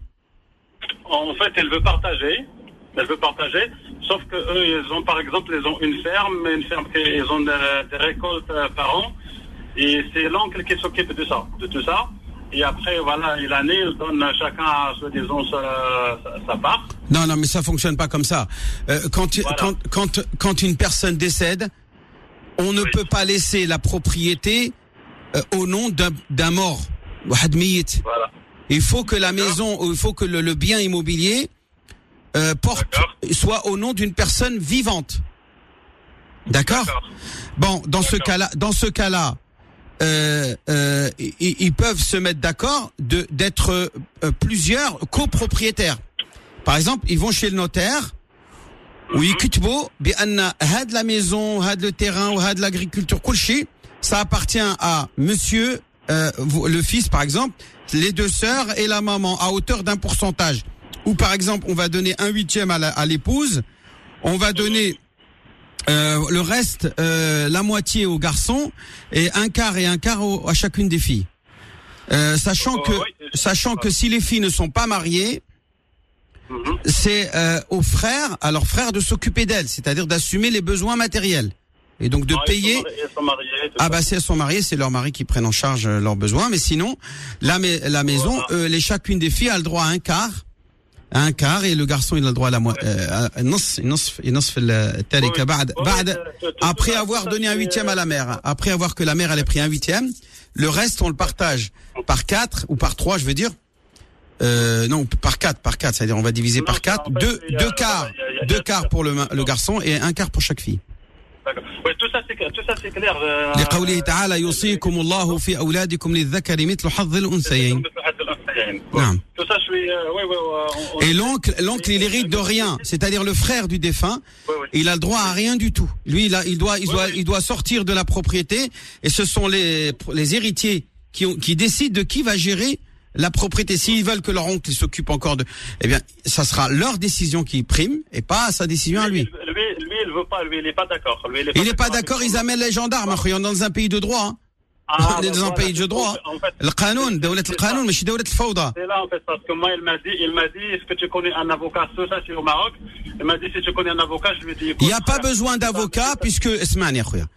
F: En fait, elle veut partager. Ben, elle veut partager. Sauf que eux, ils ont par exemple, ils ont une ferme, une ferme qu'ils ont des, récoltes euh, par an, et c'est l'oncle qui s'occupe de ça, de tout ça. Et après, voilà, l'année, ils donnent chacun, disons, sa, sa, part.
C: Non, non, mais ça fonctionne pas comme ça. Euh, quand, quand, quand, quand, une personne décède, on ne peut pas laisser la propriété euh, au nom d'un mort.
F: Voilà.
C: Il faut que la maison, il faut que le, le bien immobilier euh, porte soit au nom d'une personne vivante. D'accord. Bon, dans ce cas-là, dans ce cas-là, euh, euh, ils, peuvent se mettre d'accord de d'être euh, plusieurs copropriétaires. Par exemple, ils vont chez le notaire. ou had la maison, had le terrain, ou had l'agriculture, ça appartient à monsieur, euh, le fils par exemple, les deux sœurs et la maman, à hauteur d'un pourcentage. Ou par exemple, on va donner un huitième à la- à l'épouse, on va donner euh, le reste, euh, la moitié aux garçons et un quart et un quart au- à chacune des filles. Euh, sachant que,
F: oui.
C: sachant que si les filles ne sont pas mariées,
F: Mhm.
C: c'est euh, aux frères, à leurs frères de s'occuper d'elles, c'est-à-dire d'assumer les besoins matériels et donc de
F: Ah, ils sont
C: payer.
F: Ils sont mariés.
C: Ah bah si elles sont mariées, c'est leur mari qui prennent en charge euh, leurs besoins, mais sinon la, la maison,
F: Voilà.
C: euh, les chacune des filles a le droit à un quart, un quart et le garçon il a le droit à la moitié.
F: Oui. Oui, euh,
C: après
F: tout ça,
C: avoir
F: tout ça,
C: donné un
F: c'est,
C: huitième à la
F: euh,
C: mère, après avoir que la mère elle ait pris un huitième, le reste on le partage par quatre ou par trois, je veux dire. Euh, non, par quatre, par quatre, c'est-à-dire on va diviser
F: Non,
C: par
F: en
C: quatre,
F: fait,
C: deux,
F: il y a-
C: deux quarts,
F: il y a- il y a-
C: deux quarts pour le, ma- le garçon et un quart pour chaque fille.
F: D'accord. Oui, tout ça, c'est tout ça, c'est clair. euh,
C: لقوله تعالى يوصيكم الله في أولادكم للذكر مثل حظ الأنثيين Et l'oncle, l'oncle, il hérite de rien. C'est-à-dire le frère du défunt. Il a le droit à rien du tout. Lui, il, a, il doit, il doit, il doit sortir de la propriété. Et ce sont les les héritiers qui ont, qui décident de qui va gérer la propriété. S'ils veulent que leur oncle s'occupe encore de, eh bien, ça sera leur décision qui prime et pas sa décision à lui.
F: Lui, lui, il veut pas. Lui, il est pas d'accord.
C: Il est pas d'accord. Ils amènent les gendarmes. on est dans un pays de droit. Hein.
F: Ah,
C: on est
F: bah,
C: dans un
F: voilà,
C: pays de
F: c'est-
C: droit.
F: En fait,
C: Le قانون, دولة القانون, مش دولة الفوضى.
F: c'est là, en fait, parce que moi, il m'a dit, il m'a dit, est-ce que tu connais un avocat? Tout ça, c'est au Maroc. Il m'a dit, si tu connais un avocat, je lui ai dit, écoute,
C: Il n'y a pas
F: frère,
C: besoin d'avocat puisque, اسمعني يا أخويا.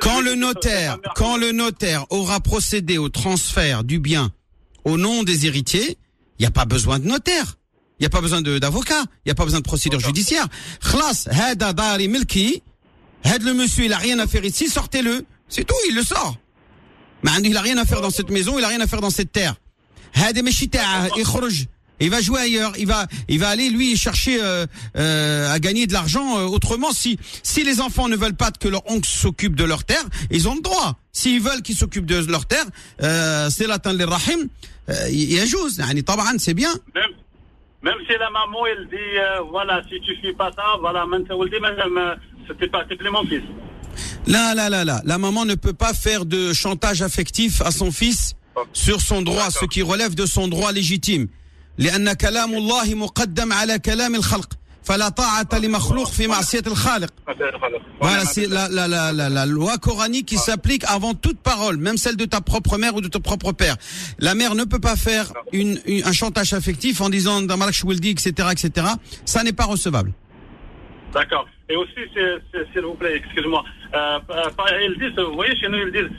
C: Quand le notaire, quand le notaire aura procédé au transfert du bien au nom des héritiers, il n'y a pas besoin de notaire. Il n'y a pas besoin de- d'avocat. Il n'y a pas besoin de procédure judiciaire. خلاص هذا داري ملكي. هذا le monsieur, il a rien à faire ici, sortez-le. C'est tout, il le sort. il a rien à faire dans cette maison, il a rien à faire dans cette terre. Il va jouer ailleurs, il va, il va aller lui chercher euh, euh, à gagner de l'argent euh, autrement. Si, si les enfants ne veulent pas que leur oncle s'occupe de leur terre, ils ont le droit. S'ils veulent qu'ils s'occupent de leur terre, euh, c'est l'atan les rahim, euh, il y a c'est bien.
F: Même, même si la maman elle dit voilà si tu suis pas ça, voilà maintenant, c'était pas c'était mon fils.
C: Là, là, là, là. La maman ne peut pas faire de chantage affectif à son fils sur son droit, ce qui relève de son droit légitime. لأن كلام الله مقدم على كلام الخلق. فلا طاعة لمخلوق في معصية الخالق. Voilà, c'est la, la, la, la, la loi coranique qui s'applique avant toute parole, même celle de ta propre mère ou de ton propre père. La mère ne peut pas faire une, une- un chantage affectif en disant Damarak Shwildi, etc., etc. Ça n'est pas recevable.
F: D'accord. Et aussi, c'est- c'est- s'il vous plaît, excusez-moi, euh, par- ils disent, vous voyez, chez nous, ils disent,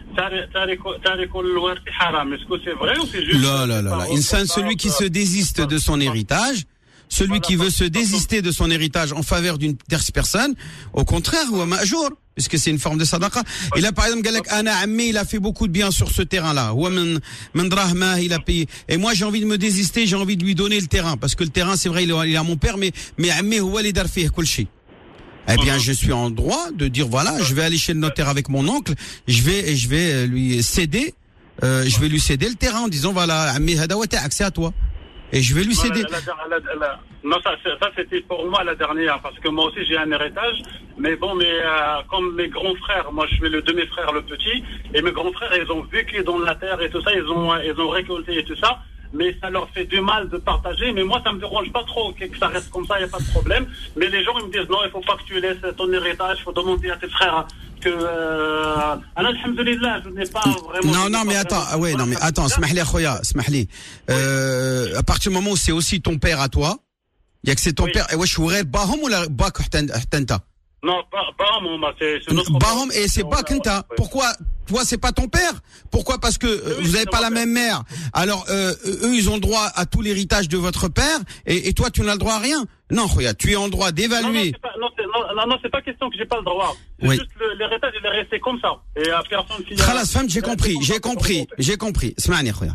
F: haram. Est-ce que c'est vrai ou c'est juste
C: Là, là, là, là. Insan, celui qui se désiste de son héritage, celui qui veut se désister de son héritage en faveur d'une tierce personne, au contraire, ou un jour, puisque c'est une forme de sadaqa. Et là, par exemple, Galek Ana Ammi, il a fait beaucoup de bien sur ce terrain-là. Ou il a payé. Et moi, j'ai envie de me désister, j'ai envie de lui donner le terrain, parce que le terrain, c'est vrai, il est il est à mon père, mais, mais Ammi, huwa li Eh bien, je suis en droit de dire voilà, je vais aller chez le notaire avec mon oncle, je vais, je vais euh, lui céder, euh, je vais lui céder le terrain en disant voilà, c'est à toi. Et je vais lui céder.
F: la- la- non, ça, c'était pour moi la dernière, parce que moi aussi j'ai un héritage. Mais bon, mais euh, comme mes grands frères, moi je suis le demi-frère le petit, et mes grands frères, ils ont vécu dans la terre et tout ça, ils ont, ils ont récolté et tout ça mais ça leur fait du mal de partager. Mais moi, ça me dérange pas trop que ça reste comme ça, il n'y a pas de problème. Mais les gens, ils me disent, non, il faut pas que tu laisses ton héritage, il faut demander à tes frères hein, que... Euh... Alhamdoulilah, je n'ai pas vraiment...
C: Non, non, mais attends, ah, ouais, non, mais attends, smahli, khoya, smahli. Euh, à partir du moment où c'est aussi ton père à toi, il y a que c'est ton père... Et ouais, je suis bahom ou la bak
F: Non, bah, bahom, c'est...
C: Bahom, et c'est
F: bak,
C: Pourquoi toi c'est pas ton père Pourquoi Parce que euh,
F: Oui,
C: vous n'avez pas la même mère. Alors euh, eux ils ont droit à tout l'héritage de votre père et, et toi tu n'as le droit à rien. Non, Khoya, tu es en droit d'évaluer.
F: non, non, non, c'est pas question que j'ai pas le droit. C'est
C: Oui.
F: juste l'héritage, il est resté comme ça. Et à personne qui.
C: Khalas, femme, j'ai compris, j'ai compris, j'ai compris. Khoya.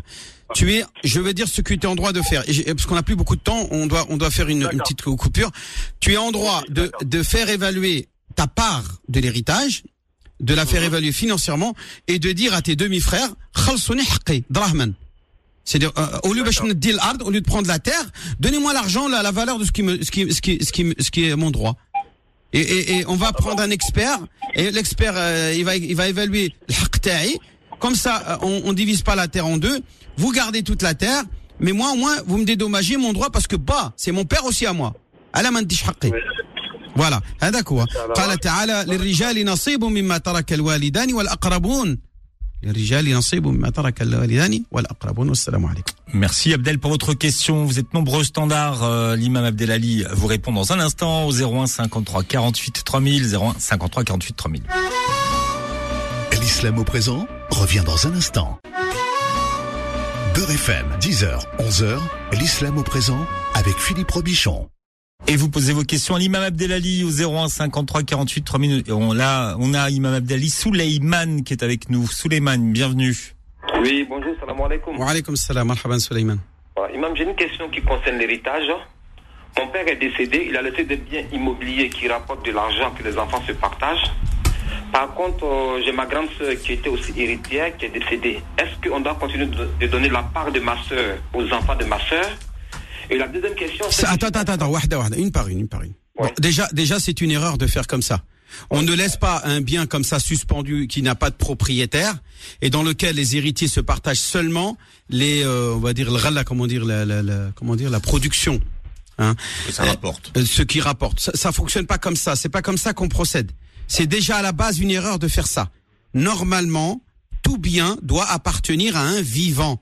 C: Tu es, je vais dire ce que tu es en droit de faire. Parce qu'on n'a plus beaucoup de temps, on doit, on doit faire une, une petite coupure. Tu es en droit de, de faire évaluer ta part de l'héritage, de la faire évaluer financièrement et de dire à tes demi-frères, Khalsouni haqqi, drahman. C'est-à-dire, euh, au lieu de l'ard, au lieu de prendre la terre, donnez-moi l'argent, la, la valeur de ce qui me, ce qui, ce qui, ce qui, me- ce qui est mon droit. Et, et, et on va prendre un expert, et l'expert, euh, il va, il va évaluer. Comme ça, euh, on, on divise pas la terre en deux. Vous gardez toute la terre, mais moi, au moins, vous me dédommagez mon droit parce que, bah, c'est mon père aussi à moi. Dish haqqi. Voilà. هذا هو. قال تعالى للرجال نصيب مما ترك الوالدان والأقربون. للرجال نصيب مما ترك الوالدان والأقربون والسلام عليكم.
B: Merci Abdel pour votre question. Vous êtes nombreux standards. Euh, L'imam Abdelali vous répond dans un instant au 01 53 48 3000 01 53 48 3000.
A: L'islam au présent revient dans un instant. Beurre FM, 10h, 11h, l'islam au présent avec Philippe Robichon.
B: Et vous posez vos questions à l'imam Abdelali au 01 53 48 3000. Et on, là, on a imam Abdelali Souleyman qui est avec nous. Souleyman, bienvenue.
G: Oui, bonjour, salam alaikum.
C: Wa alaykum salam, marhaban Suleiman.
G: Voilà, Imam, j'ai une question qui concerne l'héritage. Mon père est décédé, il a laissé des biens immobiliers qui rapportent de l'argent que les enfants se partagent. Par contre, euh, j'ai ma grande sœur qui était aussi héritière, qui est décédée. Est-ce qu'on doit continuer de, de donner la part de ma sœur aux enfants de ma sœur? Et la deuxième question, c'est...
C: Attends, attends, attends, wahda, wahda, une par une, une par une. Bon, déjà, déjà, c'est une erreur de faire comme ça. On ne laisse pas un bien comme ça suspendu qui n'a pas de propriétaire et dans lequel les héritiers se partagent seulement les, euh, on va dire, le comment dire, la, la, la- comment dire, la production. Hein
B: ça rapporte.
C: euh, ce qui rapporte. Ça, ça fonctionne pas comme ça. C'est pas comme ça qu'on procède. C'est déjà à la base une erreur de faire ça. Normalement, tout bien doit appartenir à un vivant.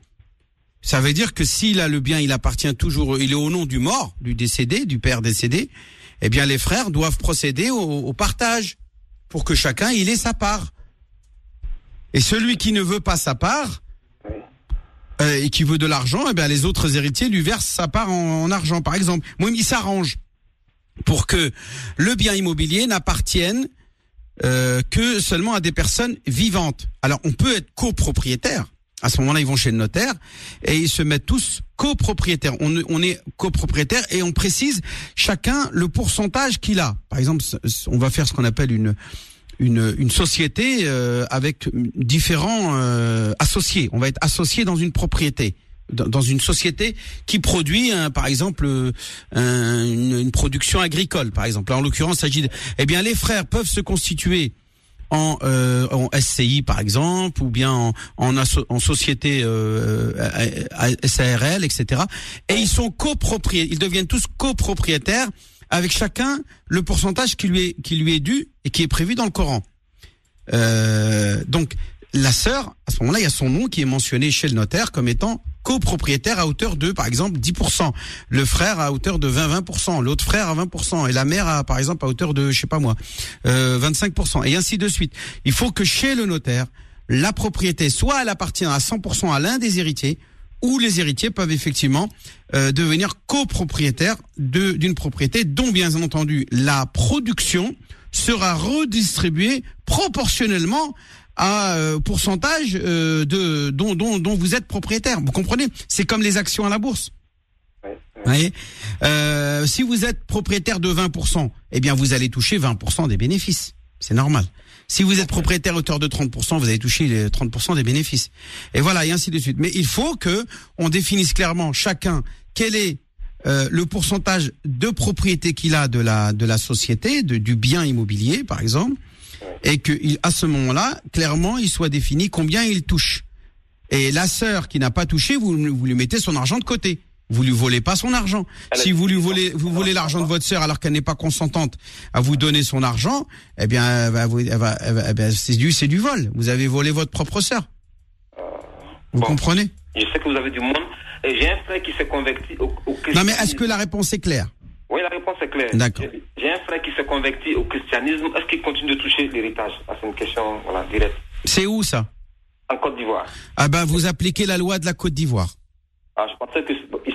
C: Ça veut dire que s'il a le bien, il appartient toujours, il est au nom du mort, du décédé, du père décédé. Eh bien, les frères doivent procéder au, partage pour que chacun il ait sa part. Et celui qui ne veut pas sa part euh, et qui veut de l'argent, eh bien, les autres héritiers lui versent sa part en, en argent, par exemple. Moi, il s'arrange pour que le bien immobilier n'appartienne euh, que seulement à des personnes vivantes. Alors, on peut être copropriétaire. À ce moment-là, ils vont chez le notaire et ils se mettent tous copropriétaires. On, est copropriétaire et on précise chacun le pourcentage qu'il a. Par exemple, on va faire ce qu'on appelle une une, société euh, avec différents euh, associés. On va être associé dans une propriété, dans, une société qui produit, par exemple, euh, un- une, une production agricole, par exemple. Là, en l'occurrence, il s'agit de... Eh bien, les frères peuvent se constituer en, euh, en SCI par exemple ou bien en, en, société euh, à- SARL etc et ils sont copropriétaires ils deviennent tous copropriétaires avec chacun le pourcentage qui lui est qui lui est dû et qui est prévu dans le Coran. Euh, donc la sœur, à ce moment-là, il y a son nom qui est mentionné chez le notaire comme étant copropriétaire à hauteur de, par exemple, 10%. Le frère à hauteur de 20-20%. L'autre frère à 20%. Et la mère, à, par exemple, à hauteur de, je sais pas moi, euh, 25%. Et ainsi de suite. Il faut que chez le notaire, la propriété, soit elle appartient à 100% à l'un des héritiers, ou les héritiers peuvent effectivement euh, devenir copropriétaires d'une propriété dont, bien entendu, la production sera redistribuée proportionnellement à euh, pourcentage euh, de dont, dont, dont vous êtes propriétaire. Vous comprenez? C'est comme les actions à la bourse.
G: Ouais,
C: Vous voyez? Euh, si vous êtes propriétaire de 20%, eh bien vous allez toucher 20% des bénéfices. C'est normal. Si vous êtes propriétaire hauteur de 30%, vous allez toucher les 30% des bénéfices. Et voilà, et ainsi de suite. Mais il faut que on définisse clairement chacun quel est euh, le pourcentage de propriété qu'il a de la de la société, de, du bien immobilier par exemple, et que il, à ce moment-là, clairement, il soit défini combien il touche. Et la sœur qui n'a pas touché, vous, vous lui mettez son argent de côté. Vous lui volez pas son argent. Si vous lui
G: 18 ans.
C: volez, vous volez l'argent de votre sœur alors qu'elle n'est pas consentante à vous donner son argent, eh bien, eh c'est du, c'est du vol. Vous avez volé votre propre sœur. Vous
G: bon.
C: comprenez?
G: Je sais que vous avez du monde. Et j'ai un frère qui s'est converti au.
C: Non, mais est-ce que la réponse est claire?
G: Oui, la réponse est claire.
C: D'accord.
G: J'ai- un frère qui s'est converti au christianisme. Est-ce qu'il continue de toucher l'héritage? Ah, C'est une question voilà, directe.
C: C'est où ça?
G: En Côte d'Ivoire.
C: Ah ben, vous appliquez la loi de la Côte d'Ivoire.
G: Ah, je pensais que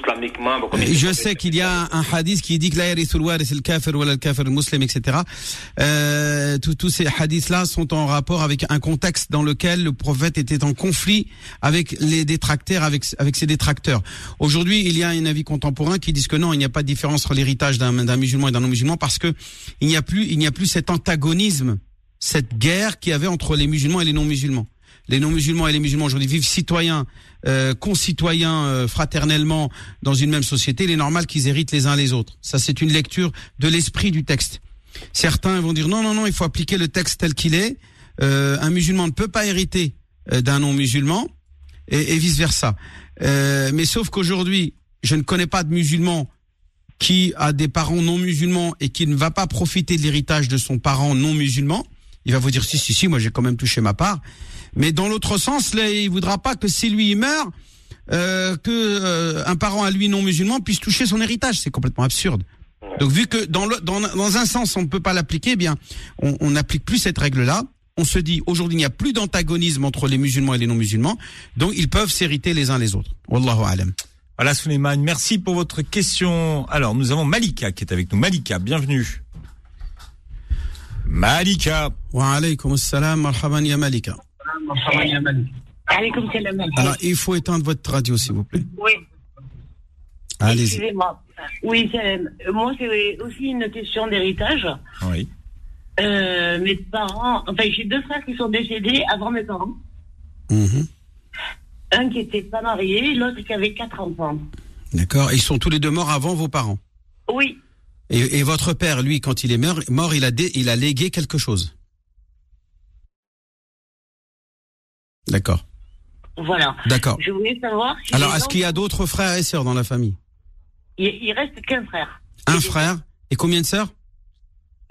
G: islamiquement.
C: Je sais qu'il y a un hadith qui dit que al kafir kafir al muslim, etc. Euh, tous ces hadiths-là sont en rapport avec un contexte dans lequel le prophète était en conflit avec les détracteurs, avec avec ses détracteurs. Aujourd'hui, il y a un avis contemporain qui dit que non, il n'y a pas de différence entre l'héritage d'un d'un musulman et d'un non-musulman parce que il n'y a plus il n'y a plus cet antagonisme, cette guerre qu'il y avait entre les musulmans et les non-musulmans. Les non-musulmans et les musulmans aujourd'hui vivent citoyens, euh, concitoyens euh, fraternellement dans une même société. Il est normal qu'ils héritent les uns les autres. Ça, c'est une lecture de l'esprit du texte. Certains vont dire non, non, non, il faut appliquer le texte tel qu'il est. Euh, un musulman ne peut pas hériter euh, d'un non-musulman et, et vice versa. Euh, mais sauf qu'aujourd'hui, je ne connais pas de musulman qui a des parents non musulmans et qui ne va pas profiter de l'héritage de son parent non musulman. Il va vous dire si si si, moi j'ai quand même touché ma part. Mais dans l'autre sens, là, il voudra pas que si lui il meurt, euh, que euh, un parent à lui non musulman puisse toucher son héritage. C'est complètement absurde. Donc vu que dans, le, dans, dans un sens on ne peut pas l'appliquer, eh bien on on n'applique plus cette règle-là. On se dit aujourd'hui il n'y a plus d'antagonisme entre les musulmans et les non musulmans, donc ils peuvent s'hériter les uns les autres. Wallahu alam.
B: Voilà, Souleymane, merci pour votre question. Alors, nous avons Malika qui est avec nous. Malika, bienvenue. Malika.
C: Wa alaykum assalam, marhaban ya Malika. Alors il faut éteindre votre radio s'il vous plaît.
D: Oui,
C: Allez-y.
D: excusez-moi. Oui. Euh, Moi, c'est aussi une question d'héritage.
B: Oui.
D: Euh, mes parents, enfin, j'ai deux frères qui sont décédés avant mes parents.
C: Mhm.
D: Un qui n'était pas marié, l'autre qui avait quatre enfants.
C: D'accord. Ils sont tous les deux morts avant vos parents.
D: Oui,
C: Et, et votre père, lui, quand il est mort, mort il, a dé- il a légué quelque chose. D'accord.
D: voilà.
C: D'accord.
D: Je voulais savoir si.
C: Alors, est-ce qu'il y a d'autres frères et sœurs dans la famille?
D: Il, il reste qu'un frère.
C: Un frère et combien de sœurs?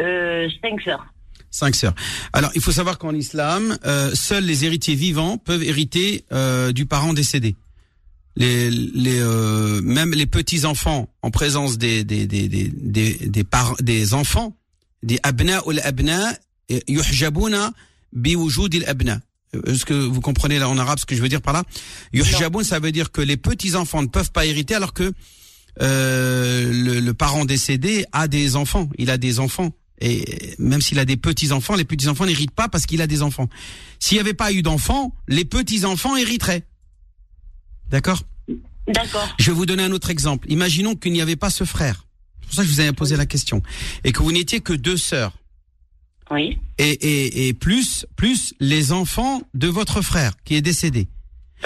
D: Euh, cinq sœurs.
C: Cinq sœurs. Alors, il faut savoir qu'en islam, euh, seuls les héritiers vivants peuvent hériter euh, du parent décédé. Les, les, euh, même les petits enfants en présence des des des des des, des, parents, des enfants, des abna ou abna yuhjabuna al abna. Est-ce que vous comprenez là en arabe ce que je veux dire par là Yuhjabun, ça veut dire que les petits enfants ne peuvent pas hériter alors que euh, le, le parent décédé a des enfants. Il a des enfants. Et même s'il a des petits-enfants, les petits-enfants n'héritent pas parce qu'il a des enfants. S'il n'y avait pas eu d'enfants, les petits-enfants hériteraient. D'accord?
D: D'accord.
C: Je vais vous donner un autre exemple. Imaginons qu'il n'y avait pas ce frère. C'est pour ça que je vous ai posé la question. Et que vous n'étiez que deux sœurs.
D: Oui.
C: Et, et, et plus, plus les enfants de votre frère qui est décédé.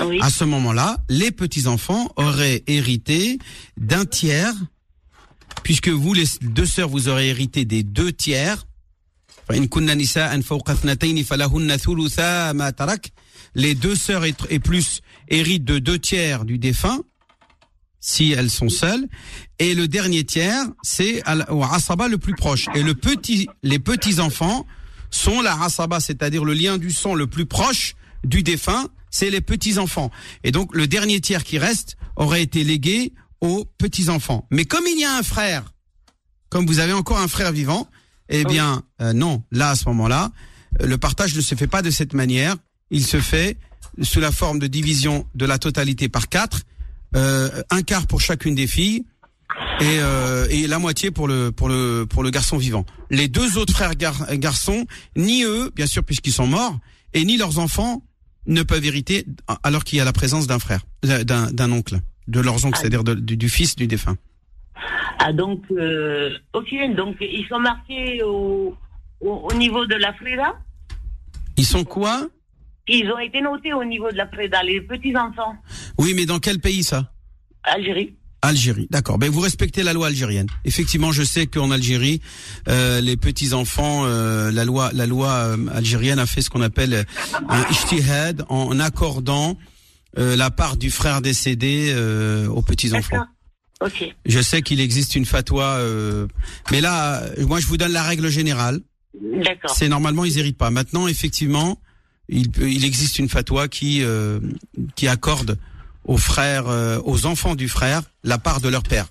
D: Oui.
C: À ce moment-là, les petits-enfants auraient hérité d'un tiers, puisque vous, les deux sœurs, vous aurez hérité des deux tiers. Les deux sœurs et plus héritent de deux tiers du défunt si elles sont seules. Et le dernier tiers, c'est au asaba le plus proche. Et le petit, les petits enfants sont la asaba, c'est-à-dire le lien du sang le plus proche du défunt, c'est les petits enfants. Et donc le dernier tiers qui reste aurait été légué aux petits enfants. Mais comme il y a un frère, comme vous avez encore un frère vivant, eh bien euh, non, là à ce moment-là, euh, le partage ne se fait pas de cette manière. Il se fait sous la forme de division de la totalité par quatre, un quart pour chacune des filles et, euh, et la moitié pour le pour le pour le garçon vivant. Les deux autres frères gar- garçons, ni eux, bien sûr puisqu'ils sont morts, et ni leurs enfants ne peuvent hériter alors qu'il y a la présence d'un frère, d'un d'un oncle, de leurs oncles,
H: Ah.
C: c'est-à-dire du, du fils du défunt.
H: Ah, donc, euh, ok, donc ils sont marqués au, au, au niveau de la Freda
C: Ils sont quoi?
H: Ils ont été notés au niveau de la Freda, les petits-enfants.
C: Oui, mais dans quel pays ça?
H: Algérie.
C: Algérie, d'accord. Ben vous respectez la loi algérienne. Effectivement, je sais qu'en Algérie, euh, les petits enfants, euh, la loi, la loi euh, algérienne a fait ce qu'on appelle euh, un ijtihad en accordant euh, la part du frère décédé euh, aux petits enfants.
H: D'accord. Ok.
C: Je sais qu'il existe une fatwa, euh, mais là, moi, je vous donne la règle générale.
H: D'accord.
C: C'est normalement ils héritent pas. Maintenant, effectivement, il peut, il existe une fatwa qui euh, qui accorde aux frères, euh, aux enfants du frère, la part de leur père.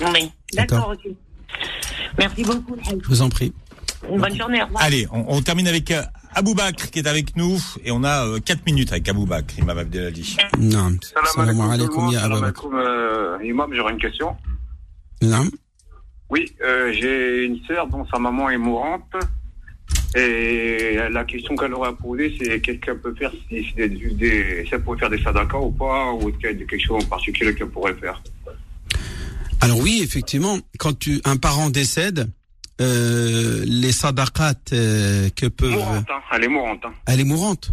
H: Oui. D'accord, ok. Merci beaucoup.
C: Je vous en prie.
H: Une bonne journée. Au revoir.
B: Allez, on, on termine avec euh, Abou Bakr qui est avec nous et on a euh, 4 minutes avec Abou Bakr, Imam Abdelali.
C: Non.
I: Salam alaikum, Salam alaikum, euh, Imam, j'aurais une question.
C: Non.
I: Oui, euh, j'ai une sœur dont sa maman est mourante. Et la question qu'elle aurait à poser, c'est qu'est-ce qu'elle peut faire si, si, des- des- si elle pourrait faire des sadakas ou pas, ou est-ce qu'il y a quelque chose en particulier qu'elle pourrait faire?
C: Alors oui, effectivement, quand tu un parent décède, euh, les sadaqat euh, que peuvent,
I: Mourante, hein. Elle est mourante. Hein.
C: elle est mourante.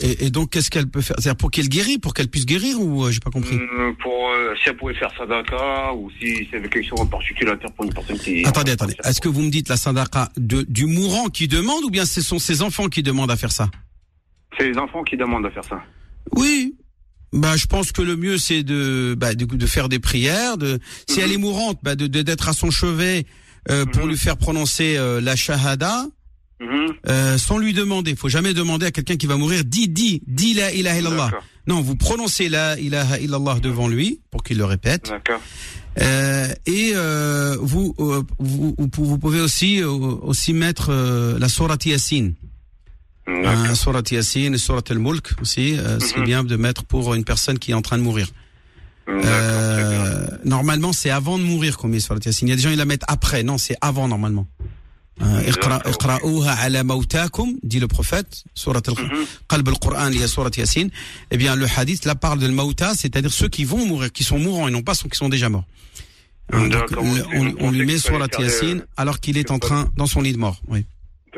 C: Et, et donc qu'est-ce qu'elle peut faire? C'est-à-dire pour qu'elle guérisse, pour qu'elle puisse guérir ou euh, j'ai pas compris?
I: Hum, Pour euh, si elle pouvait faire sadaka ou si avait quelque chose en particulier à faire pour une personne qui.
C: Attendez, attendez. Est-ce que vous me dites la sadaqa de, du mourant qui demande ou bien ce sont ses enfants qui demandent à faire ça?
I: C'est les enfants qui demandent à faire ça.
C: Oui. Bah, je pense que le mieux c'est de, bah, de, de faire des prières. De, si elle est mourante, bah, de d'être à son chevet euh, pour lui faire prononcer euh, la shahada.
I: Mhm.
C: Euh, sans lui demander. Faut jamais demander à quelqu'un qui va mourir, dis, dis, dis la ilaha illallah. Non, vous prononcez la ilaha illallah devant lui pour qu'il le répète. Euh, et euh, vous, euh, vous, pouvez aussi aussi mettre la sourate Yassine.
I: D'accord.
C: Euh, sourate Yassine, sourate al-Mulk aussi, c'est
I: Mhm.
C: bien de mettre pour une personne qui est en train de mourir. Normalement, c'est avant de mourir qu'on met sourate Yassine. Il y a des gens qui la mettent après. Non, c'est avant normalement. Iqra'uha ala mawtakum, dit le prophète, a surat Yassine. Eh bien, le hadith, là, parle de mauta, c'est-à-dire ceux qui vont mourir, qui sont mourants et non pas ceux qui sont déjà morts. Donc, on, lui met surat
I: fallait faire
C: Yassine alors qu'il est en train, dans son lit de mort. Oui.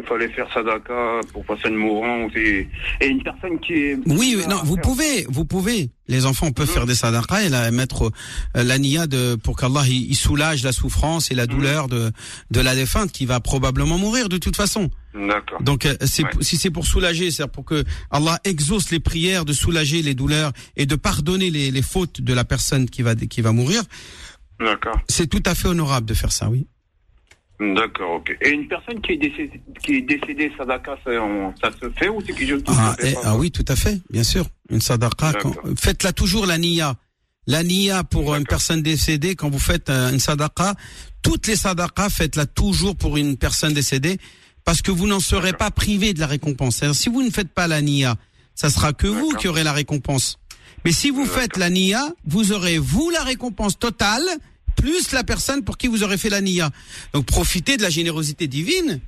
I: Il fallait faire sadaka pour personne mourante et, et une personne qui est.
C: Oui, oui, non, vous pouvez, vous pouvez. Les enfants peuvent faire des sadaqas et la, mettre euh, la niya de, pour qu'Allah il, il soulage la souffrance et la douleur de, de la défunte qui va probablement mourir de toute façon.
I: D'accord.
C: Donc, euh, c'est,
I: Ouais.
C: si c'est pour soulager, c'est pour que Allah exauce les prières de soulager les douleurs et de pardonner les, les fautes de la personne qui va, qui va mourir,
I: D'accord.
C: c'est tout à fait honorable de faire ça, oui.
I: D'accord, ok. Et une personne qui est décédée, qui est décédée sadaka, ça, on- ça se fait ou c'est quelque chose
C: Ah,
I: se fait
C: eh,
I: pas
C: ah oui, tout à fait, bien sûr. Une
I: D'accord.
C: faites-la toujours la niya. La niya pour une personne décédée, quand vous faites euh, une sadaqa, toutes les sadaqas, faites-la toujours pour une personne décédée, parce que vous n'en serez pas privé de la récompense. Si vous ne faites pas la niya, ça sera que vous qui aurez la récompense. Mais si vous faites la niya, vous aurez vous la récompense totale, plus la personne pour qui vous aurez fait la niya. Donc profitez de la générosité divine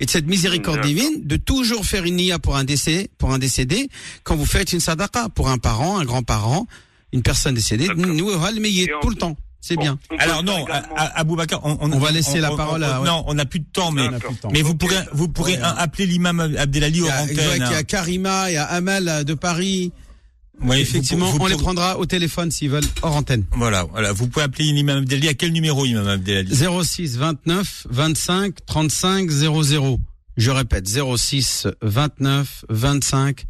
C: et de cette miséricorde divine de toujours faire une niya pour un décès, pour un décédé, quand vous faites une sadaqa pour un parent, un grand-parent, une personne décédée, nous
I: en
C: tout le temps. C'est bien.
I: on
B: Alors non, Abou Bakr, on,
C: On va laisser la parole à- ouais.
B: Non, on n'a plus de temps, mais
C: On temps.
B: mais vous pourrez vous pourrez
C: Ouais.
B: appeler l'imam Abdelali au
C: y, a, il y a-
B: antenne.
C: il y a Karima, il y a Amal de Paris.
B: Oui,
C: Effectivement,
B: vous- vous
C: on les prendra au téléphone s'ils veulent hors antenne.
B: Voilà, voilà. Vous pouvez appeler l'imam Abdelali. À quel numéro, imam Abdelali?
C: 06 29 25 35 00. Je répète 06 29 25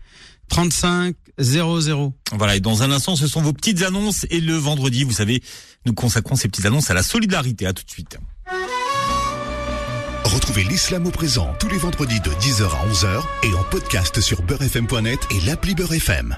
C: 35 00.
B: Voilà, et dans un instant, ce sont vos petites annonces. Et le vendredi, vous savez, nous consacrons ces petites annonces à la solidarité. À tout de suite.
A: Retrouvez l'islam au présent tous les vendredis de 10h à 11h et en podcast sur beurrefm.net et l'appli Beurrefm.